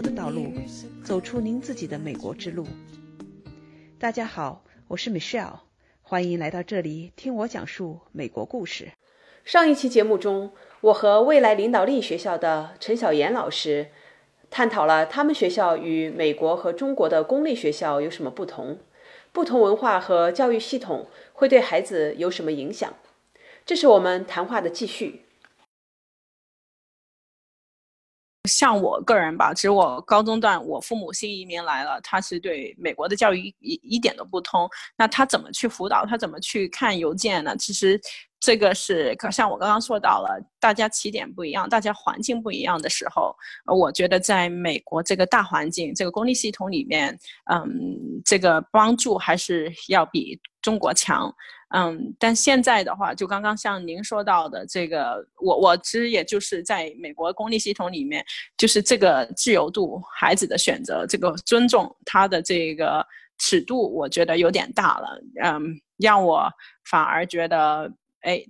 的道路，走出您自己的美国之路。大家好，我是 Michelle，欢迎来到这里听我讲述美国故事。上一期节目中，我和未来领导力学校的陈小妍老师探讨了他们学校与美国和中国的公立学校有什么不同，不同文化和教育系统会对孩子有什么影响。这是我们谈话的继续。像我个人吧，其实我高中段，我父母新移民来了，他是对美国的教育一一点都不通。那他怎么去辅导？他怎么去看邮件呢？其实这个是像我刚刚说到了，大家起点不一样，大家环境不一样的时候，我觉得在美国这个大环境、这个公立系统里面，嗯，这个帮助还是要比中国强。嗯，但现在的话，就刚刚像您说到的这个，我我其实也就是在美国公立系统里面，就是这个自由度、孩子的选择、这个尊重他的这个尺度，我觉得有点大了。嗯，让我反而觉得，哎，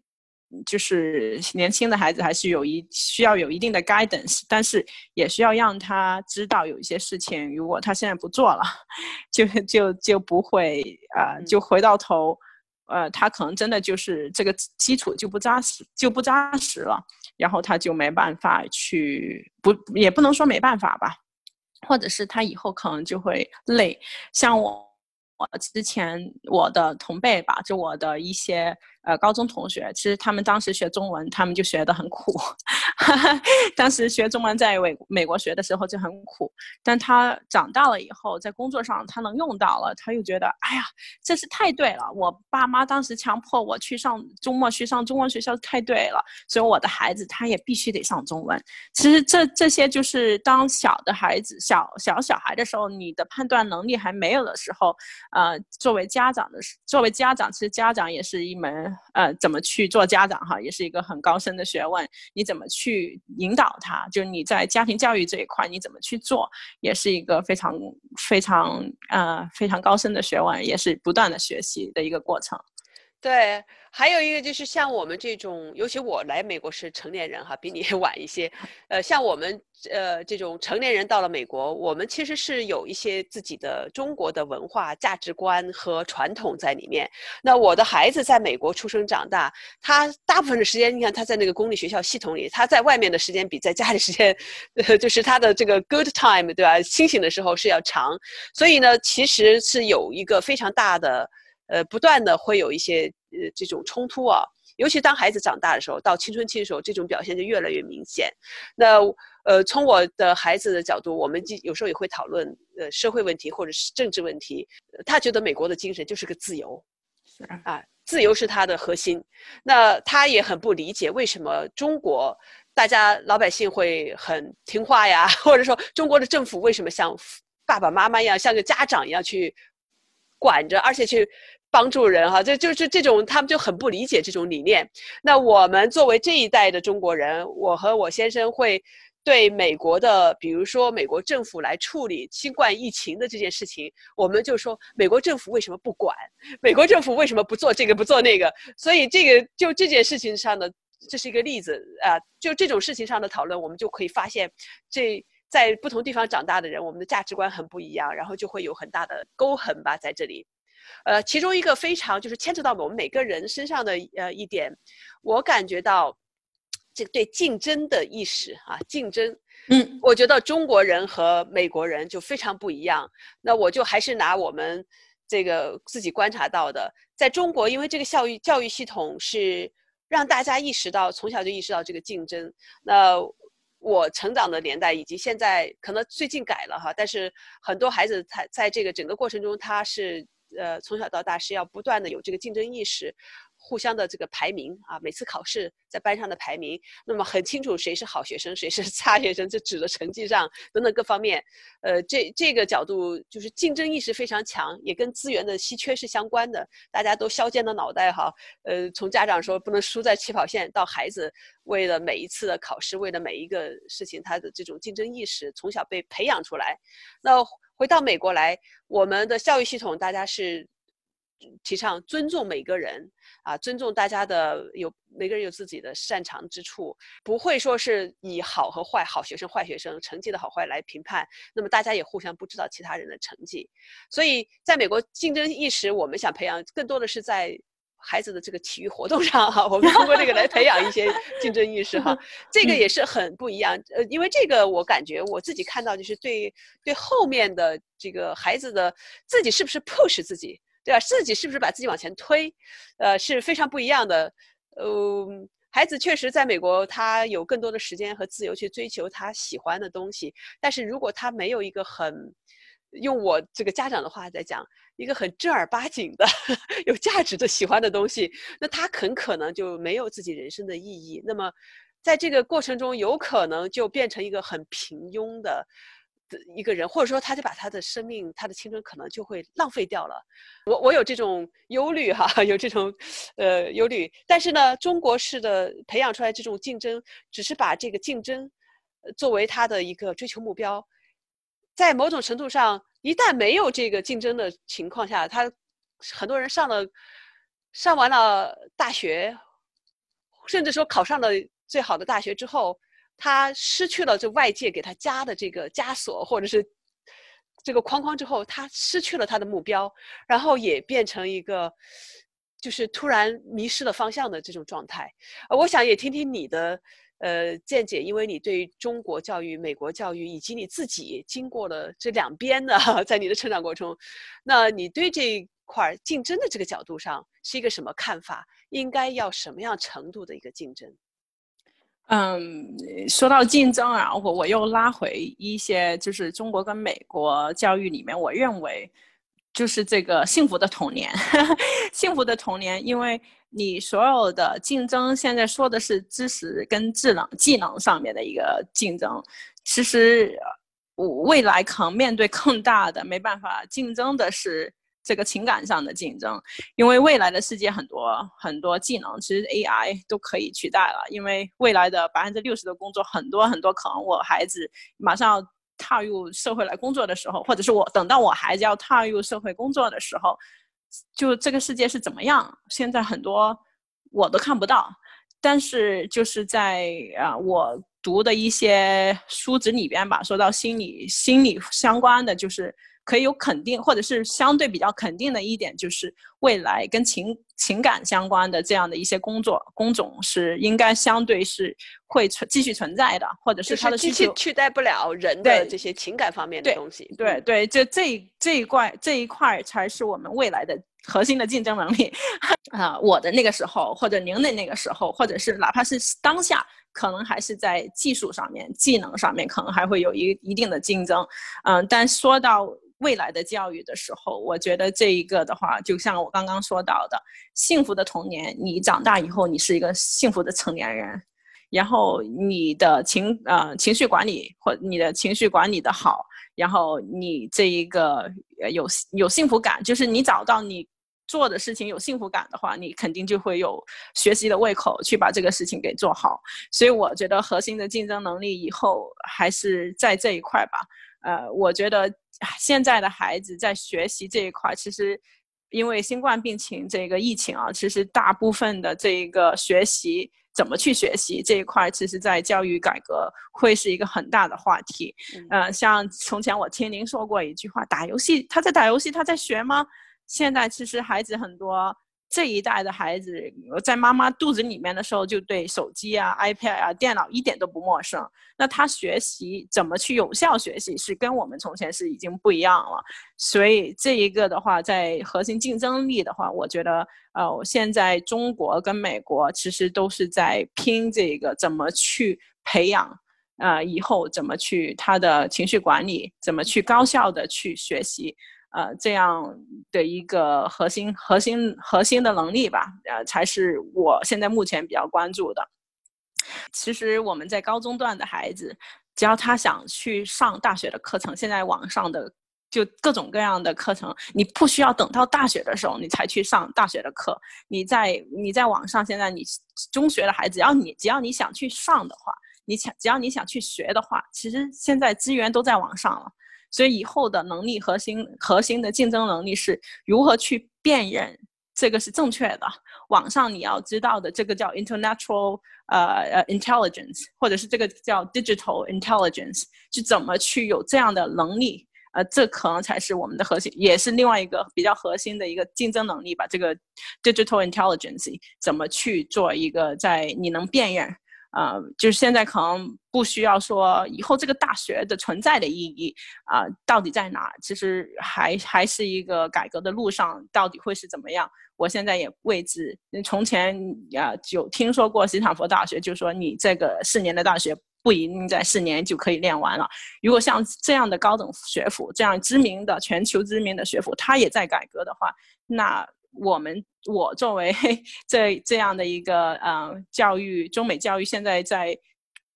就是年轻的孩子还是有一需要有一定的 guidance，但是也需要让他知道有一些事情，如果他现在不做了，就就就不会啊，就回到头。呃，他可能真的就是这个基础就不扎实，就不扎实了，然后他就没办法去，不也不能说没办法吧，或者是他以后可能就会累。像我，我之前我的同辈吧，就我的一些。呃，高中同学其实他们当时学中文，他们就学得很苦。当时学中文在美美国学的时候就很苦，但他长大了以后，在工作上他能用到了，他又觉得，哎呀，这是太对了。我爸妈当时强迫我去上周末去上中文学校，太对了。所以我的孩子他也必须得上中文。其实这这些就是当小的孩子小小小孩的时候，你的判断能力还没有的时候，呃，作为家长的作为家长，其实家长也是一门。呃，怎么去做家长哈，也是一个很高深的学问。你怎么去引导他？就是你在家庭教育这一块，你怎么去做，也是一个非常非常呃非常高深的学问，也是不断的学习的一个过程。对，还有一个就是像我们这种，尤其我来美国是成年人哈，比你 晚一些。呃，像我们呃这种成年人到了美国，我们其实是有一些自己的中国的文化价值观和传统在里面。那我的孩子在美国出生长大，他大部分的时间，你看他在那个公立学校系统里，他在外面的时间比在家里时间，呃，就是他的这个 good time 对吧？清醒的时候是要长。所以呢，其实是有一个非常大的。呃，不断的会有一些呃这种冲突啊，尤其当孩子长大的时候，到青春期的时候，这种表现就越来越明显。那呃，从我的孩子的角度，我们有时候也会讨论呃社会问题或者是政治问题。他觉得美国的精神就是个自由，啊，自由是他的核心。那他也很不理解为什么中国大家老百姓会很听话呀，或者说中国的政府为什么像爸爸妈妈一样，像个家长一样去管着，而且去。帮助人哈，这就是这种他们就很不理解这种理念。那我们作为这一代的中国人，我和我先生会对美国的，比如说美国政府来处理新冠疫情的这件事情，我们就说美国政府为什么不管？美国政府为什么不做这个不做那个？所以这个就这件事情上的，这是一个例子啊。就这种事情上的讨论，我们就可以发现，这在不同地方长大的人，我们的价值观很不一样，然后就会有很大的沟痕吧，在这里。呃，其中一个非常就是牵扯到我们每个人身上的呃一点，我感觉到这个对竞争的意识啊，竞争，嗯，我觉得中国人和美国人就非常不一样。那我就还是拿我们这个自己观察到的，在中国，因为这个教育教育系统是让大家意识到从小就意识到这个竞争。那我成长的年代以及现在可能最近改了哈，但是很多孩子他在这个整个过程中他是。呃，从小到大是要不断的有这个竞争意识，互相的这个排名啊，每次考试在班上的排名，那么很清楚谁是好学生，谁是 差学生，这指的成绩上等等各方面。呃，这这个角度就是竞争意识非常强，也跟资源的稀缺是相关的。大家都削尖了脑袋哈，呃，从家长说不能输在起跑线，到孩子为了每一次的考试，为了每一个事情，他的这种竞争意识从小被培养出来。那回到美国来，我们的教育系统大家是提倡尊重每个人啊，尊重大家的有每个人有自己的擅长之处，不会说是以好和坏、好学生、坏学生成绩的好坏来评判。那么大家也互相不知道其他人的成绩，所以在美国竞争意识，我们想培养更多的是在。孩子的这个体育活动上哈，我们通过这个来培养一些竞争意识哈，这个也是很不一样。呃，因为这个我感觉我自己看到就是对对后面的这个孩子的自己是不是 push 自己，对吧？自己是不是把自己往前推，呃，是非常不一样的。嗯，孩子确实在美国他有更多的时间和自由去追求他喜欢的东西，但是如果他没有一个很用我这个家长的话在讲，一个很正儿八经的、有价值的、喜欢的东西，那他很可能就没有自己人生的意义。那么，在这个过程中，有可能就变成一个很平庸的的一个人，或者说，他就把他的生命、他的青春可能就会浪费掉了。我我有这种忧虑哈，有这种呃忧虑。但是呢，中国式的培养出来这种竞争，只是把这个竞争作为他的一个追求目标。在某种程度上，一旦没有这个竞争的情况下，他很多人上了上完了大学，甚至说考上了最好的大学之后，他失去了这外界给他加的这个枷锁或者是这个框框之后，他失去了他的目标，然后也变成一个就是突然迷失了方向的这种状态。呃，我想也听听你的。呃，见解，因为你对中国教育、美国教育以及你自己经过了这两边的，在你的成长过程中，那你对这一块竞争的这个角度上是一个什么看法？应该要什么样程度的一个竞争？嗯，说到竞争啊，我我又拉回一些，就是中国跟美国教育里面，我认为就是这个幸福的童年，幸福的童年，因为。你所有的竞争，现在说的是知识跟智能、技能上面的一个竞争。其实，未来可能面对更大的没办法竞争的是这个情感上的竞争，因为未来的世界很多很多技能，其实 AI 都可以取代了。因为未来的百分之六十的工作，很多很多可能我孩子马上踏入社会来工作的时候，或者是我等到我孩子要踏入社会工作的时候。就这个世界是怎么样？现在很多我都看不到，但是就是在啊，我读的一些书籍里边吧，说到心理心理相关的，就是可以有肯定，或者是相对比较肯定的一点，就是未来跟情情感相关的这样的一些工作工种是应该相对是会存继续存在的，或者是它的机器取代不了人的这些情感方面的东西。对对，这这这一块这一块才是我们未来的核心的竞争能力 啊！我的那个时候，或者您的那个时候，或者是哪怕是当下，可能还是在技术上面、技能上面，可能还会有一一定的竞争。嗯，但说到。未来的教育的时候，我觉得这一个的话，就像我刚刚说到的，幸福的童年，你长大以后，你是一个幸福的成年人，然后你的情呃情绪管理或你的情绪管理的好，然后你这一个有有幸福感，就是你找到你做的事情有幸福感的话，你肯定就会有学习的胃口去把这个事情给做好。所以我觉得核心的竞争能力以后还是在这一块吧。呃，我觉得。现在的孩子在学习这一块，其实因为新冠病情这个疫情啊，其实大部分的这个学习怎么去学习这一块，其实，在教育改革会是一个很大的话题。嗯，像从前我听您说过一句话，打游戏他在打游戏，他在学吗？现在其实孩子很多。这一代的孩子在妈妈肚子里面的时候，就对手机啊、iPad 啊、电脑一点都不陌生。那他学习怎么去有效学习，是跟我们从前是已经不一样了。所以这一个的话，在核心竞争力的话，我觉得，呃，现在中国跟美国其实都是在拼这个怎么去培养，呃，以后怎么去他的情绪管理，怎么去高效的去学习。呃，这样的一个核心、核心、核心的能力吧，呃，才是我现在目前比较关注的。其实我们在高中段的孩子，只要他想去上大学的课程，现在网上的就各种各样的课程，你不需要等到大学的时候你才去上大学的课。你在你在网上，现在你中学的孩子，只要你只要你想去上的话，你想只要你想去学的话，其实现在资源都在网上了。所以以后的能力核心核心的竞争能力是如何去辨认，这个是正确的。网上你要知道的，这个叫 international 呃呃 intelligence，或者是这个叫 digital intelligence，是怎么去有这样的能力？呃，这可能才是我们的核心，也是另外一个比较核心的一个竞争能力吧。这个 digital intelligence 怎么去做一个在你能辨认？呃，就是现在可能不需要说以后这个大学的存在的意义啊，到底在哪？其实还还是一个改革的路上，到底会是怎么样？我现在也未知。从前啊，有听说过斯坦福大学，就说你这个四年的大学不一定在四年就可以练完了。如果像这样的高等学府，这样知名的全球知名的学府，它也在改革的话，那。我们我作为 这这样的一个呃教育中美教育现在在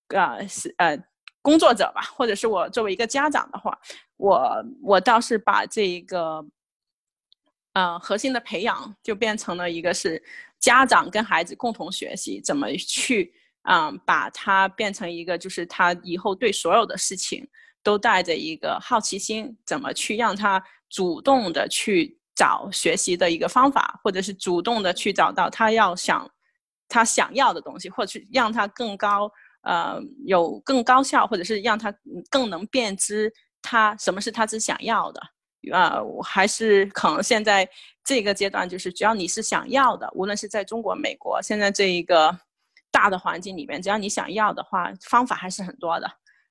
呃是呃工作者吧，或者是我作为一个家长的话，我我倒是把这一个呃核心的培养就变成了一个是家长跟孩子共同学习怎么去嗯把它变成一个就是他以后对所有的事情都带着一个好奇心，怎么去让他主动的去。找学习的一个方法，或者是主动的去找到他要想他想要的东西，或者是让他更高呃有更高效，或者是让他更能辨知他什么是他只想要的啊。还是可能现在这个阶段，就是只要你是想要的，无论是在中国、美国，现在这一个大的环境里面，只要你想要的话，方法还是很多的。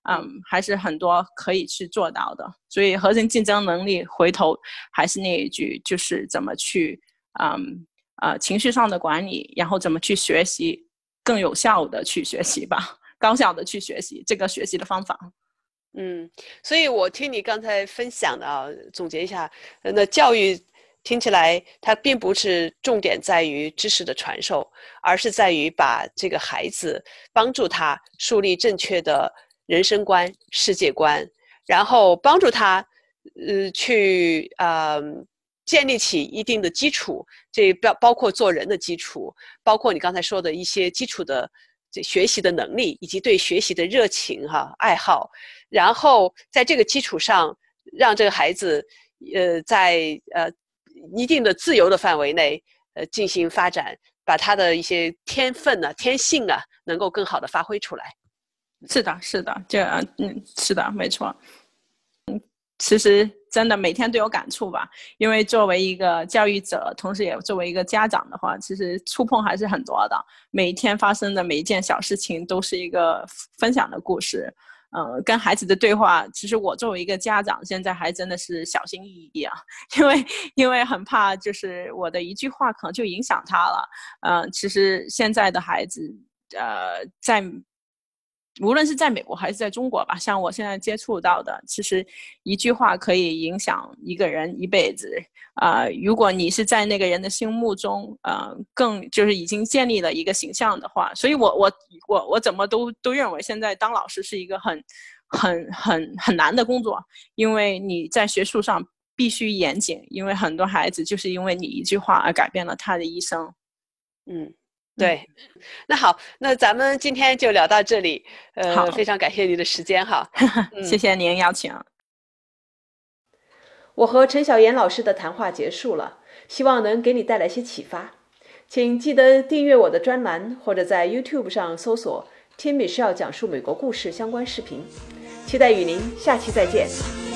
嗯，还是很多可以去做到的。所以核心竞争能力，回头还是那一句，就是怎么去，嗯，呃，情绪上的管理，然后怎么去学习，更有效的去学习吧，高效的去学习这个学习的方法。嗯，所以我听你刚才分享的啊，总结一下，那教育听起来它并不是重点在于知识的传授，而是在于把这个孩子帮助他树立正确的。人生观、世界观，然后帮助他，呃，去呃建立起一定的基础，这包包括做人的基础，包括你刚才说的一些基础的这学习的能力，以及对学习的热情哈爱好，然后在这个基础上，让这个孩子，呃，在呃一定的自由的范围内，呃进行发展，把他的一些天分呢、天性啊，能够更好的发挥出来。是的，是的，就嗯，是的，没错。嗯，其实真的每天都有感触吧，因为作为一个教育者，同时也作为一个家长的话，其实触碰还是很多的。每一天发生的每一件小事情，都是一个分享的故事。嗯，跟孩子的对话，其实我作为一个家长，现在还真的是小心翼翼啊，因为因为很怕，就是我的一句话可能就影响他了。嗯，其实现在的孩子，呃，在。无论是在美国还是在中国吧，像我现在接触到的，其实一句话可以影响一个人一辈子啊！如果你是在那个人的心目中，呃，更就是已经建立了一个形象的话，所以我我我我怎么都都认为现在当老师是一个很很很很难的工作，因为你在学术上必须严谨，因为很多孩子就是因为你一句话而改变了他的一生，嗯。对，那好，那咱们今天就聊到这里。呃，非常感谢你的时间哈，谢谢您邀请。我和陈小妍老师的谈话结束了，希望能给你带来些启发。请记得订阅我的专栏，或者在 YouTube 上搜索“听米 e 讲述美国故事”相关视频。期待与您下期再见。